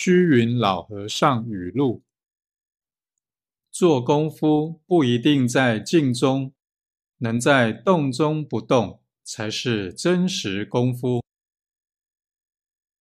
虚云老和尚语录。做功夫不一定在静中能在动中不动才是真实功夫。